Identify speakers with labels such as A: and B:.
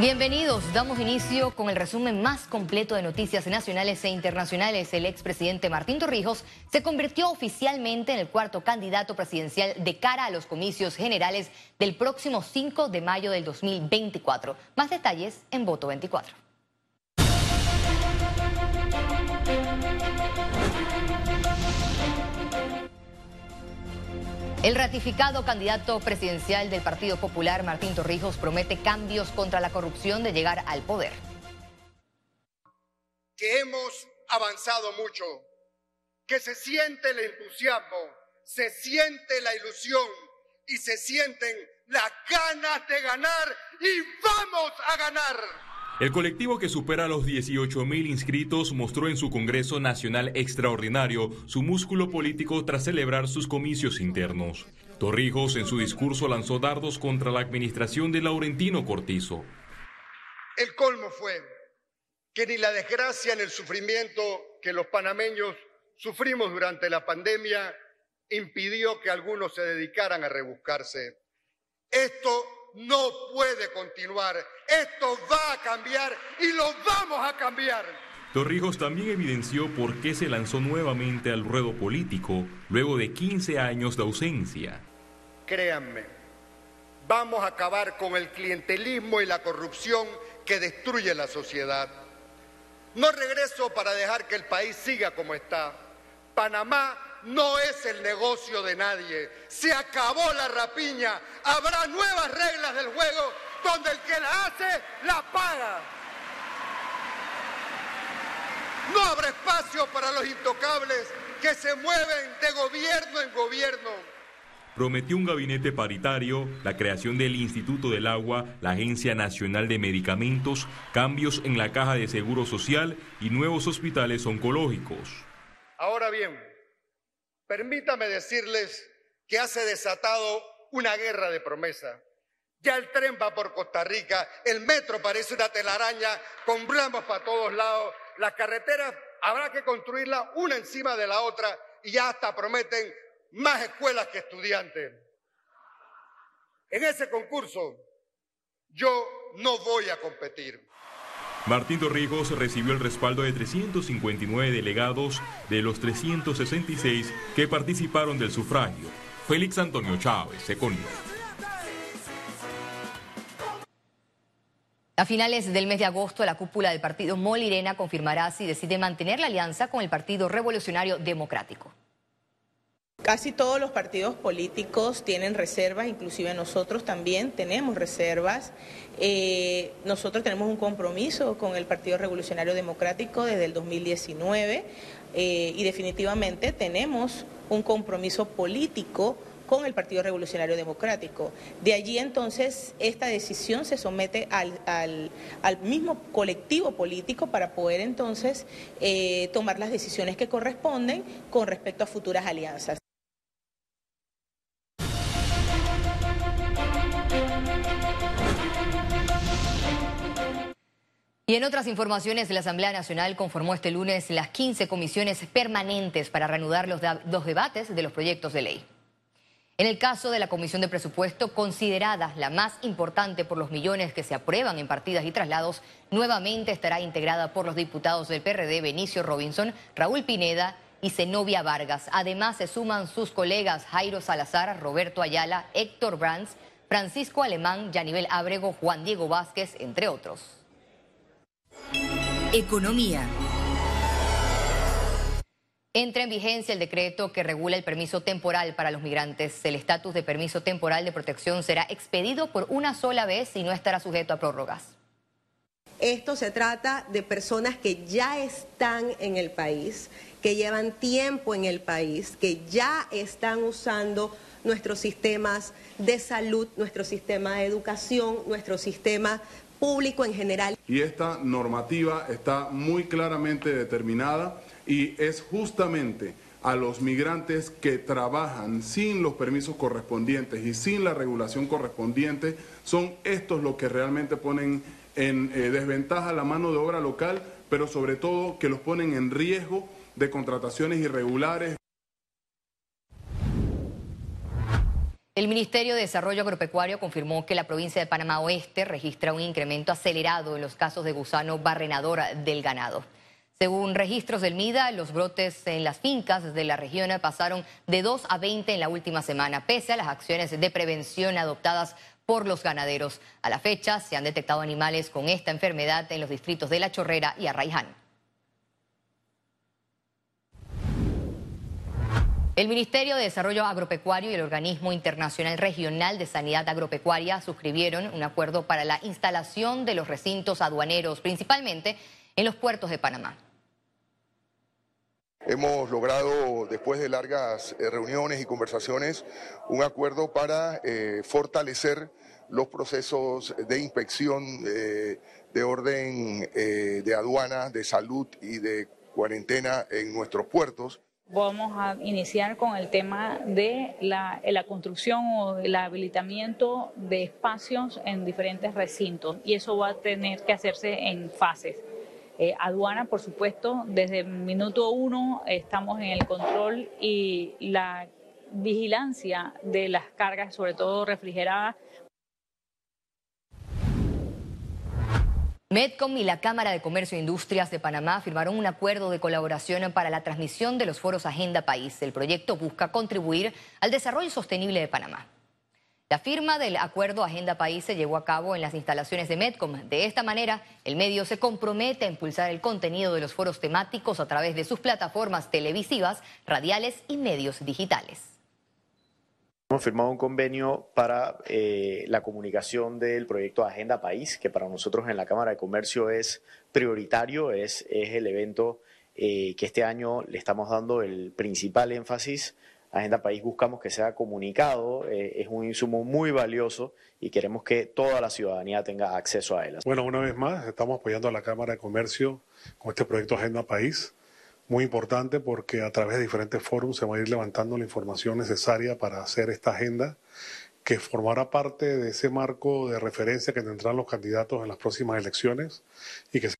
A: Bienvenidos, damos inicio con el resumen más completo de noticias nacionales e internacionales. El expresidente Martín Torrijos se convirtió oficialmente en el cuarto candidato presidencial de cara a los comicios generales del próximo 5 de mayo del 2024. Más detalles en Voto 24. El ratificado candidato presidencial del Partido Popular, Martín Torrijos, promete cambios contra la corrupción de llegar al poder.
B: Que hemos avanzado mucho, que se siente el entusiasmo, se siente la ilusión y se sienten las ganas de ganar y vamos a ganar.
C: El colectivo que supera los 18.000 inscritos mostró en su Congreso Nacional Extraordinario su músculo político tras celebrar sus comicios internos. Torrijos en su discurso lanzó dardos contra la administración de Laurentino Cortizo.
B: El colmo fue que ni la desgracia ni el sufrimiento que los panameños sufrimos durante la pandemia impidió que algunos se dedicaran a rebuscarse. Esto no puede continuar. Esto va a cambiar y lo vamos a cambiar.
C: Torrijos también evidenció por qué se lanzó nuevamente al ruedo político luego de 15 años de ausencia.
B: Créanme, vamos a acabar con el clientelismo y la corrupción que destruye la sociedad. No regreso para dejar que el país siga como está. Panamá no es el negocio de nadie. Se acabó la rapiña. Habrá nuevas reglas del juego donde el que la hace la paga. No habrá espacio para los intocables que se mueven de gobierno en gobierno.
C: Prometió un gabinete paritario, la creación del Instituto del Agua, la Agencia Nacional de Medicamentos, cambios en la Caja de Seguro Social y nuevos hospitales oncológicos.
B: Ahora bien, Permítame decirles que hace desatado una guerra de promesa. Ya el tren va por Costa Rica, el metro parece una telaraña, con blancos para todos lados, las carreteras habrá que construirlas una encima de la otra y ya hasta prometen más escuelas que estudiantes. En ese concurso yo no voy a competir.
C: Martín Torrijos recibió el respaldo de 359 delegados de los 366 que participaron del sufragio. Félix Antonio Chávez, Econio.
A: A finales del mes de agosto, la cúpula del partido Molirena confirmará si decide mantener la alianza con el Partido Revolucionario Democrático.
D: Casi todos los partidos políticos tienen reservas, inclusive nosotros también tenemos reservas. Eh, nosotros tenemos un compromiso con el Partido Revolucionario Democrático desde el 2019 eh, y definitivamente tenemos un compromiso político con el Partido Revolucionario Democrático. De allí entonces esta decisión se somete al, mismo colectivo político para poder entonces eh, tomar las decisiones que corresponden con respecto a futuras alianzas.
A: Y en otras informaciones, la Asamblea Nacional conformó este lunes las 15 comisiones permanentes para reanudar los, dos debates de los proyectos de ley. En el caso de la Comisión de Presupuesto, considerada la más importante por los millones que se aprueban en partidas y traslados, nuevamente estará integrada por los diputados del PRD Benicio Robinson, Raúl Pineda y Zenobia Vargas. Además, se suman sus colegas Jairo Salazar, Roberto Ayala, Héctor Brands, Francisco Alemán, Yanivel Abrego, Juan Diego Vázquez, entre otros.
E: Economía.
A: Entra en vigencia el decreto que regula el permiso temporal para los migrantes. El estatus de permiso temporal de protección será expedido por una sola vez y no estará sujeto a prórrogas.
F: Esto se trata de personas que ya están en el país, que llevan tiempo en el país, que ya están usando nuestros sistemas de salud, nuestro sistema de educación, nuestro sistema público en general.
G: Y esta normativa está muy claramente determinada y es justamente a los migrantes que trabajan sin los permisos correspondientes y sin la regulación correspondiente, son estos los que realmente ponen en eh, desventaja la mano de obra local, pero sobre todo que los ponen en riesgo de contrataciones irregulares.
A: El Ministerio de Desarrollo Agropecuario confirmó que la provincia de Panamá Oeste registra un incremento acelerado en los casos de gusano barrenador del ganado. Según registros del MIDA, los brotes en las fincas de la región pasaron de 2 a 20 en la última semana, pese a las acciones de prevención adoptadas por los ganaderos. A la fecha se han detectado animales con esta enfermedad en los distritos de La Chorrera y Arraiján. El Ministerio de Desarrollo Agropecuario y el Organismo Internacional Regional de Sanidad Agropecuaria suscribieron un acuerdo para la instalación de los recintos aduaneros, principalmente en los puertos de Panamá.
E: Hemos logrado, después de largas eh, reuniones y conversaciones, un acuerdo para eh, fortalecer los procesos de inspección eh, de orden de aduana, de salud y de cuarentena en nuestros puertos.
H: Vamos a iniciar con el tema de la, la, construcción o el habilitamiento de espacios en diferentes recintos y eso va a tener que hacerse en fases. Eh, aduana, por supuesto, desde el minuto uno estamos en el control y la vigilancia de las cargas, sobre todo refrigeradas.
A: Medcom y la Cámara de Comercio e Industrias de Panamá firmaron un acuerdo de colaboración para la transmisión de los foros Agenda País. El proyecto busca contribuir al desarrollo sostenible de Panamá. La firma del acuerdo Agenda País se llevó a cabo en las instalaciones de Medcom. De esta manera, el medio se compromete a impulsar el contenido de los foros temáticos a través de sus plataformas televisivas, radiales y medios digitales.
I: Hemos firmado un convenio para eh, la comunicación del proyecto Agenda País, que para nosotros en la Cámara de Comercio es prioritario, es, el evento eh, que este año le estamos dando el principal énfasis Agenda País buscamos que sea comunicado, eh, es un insumo muy valioso y queremos que toda la ciudadanía tenga acceso a él.
J: Bueno, una vez más, estamos apoyando a la Cámara de Comercio con este proyecto Agenda País, muy importante porque a través de diferentes foros se va a ir levantando la información necesaria para hacer esta agenda que formará parte de ese marco de referencia que tendrán los candidatos en las próximas elecciones y que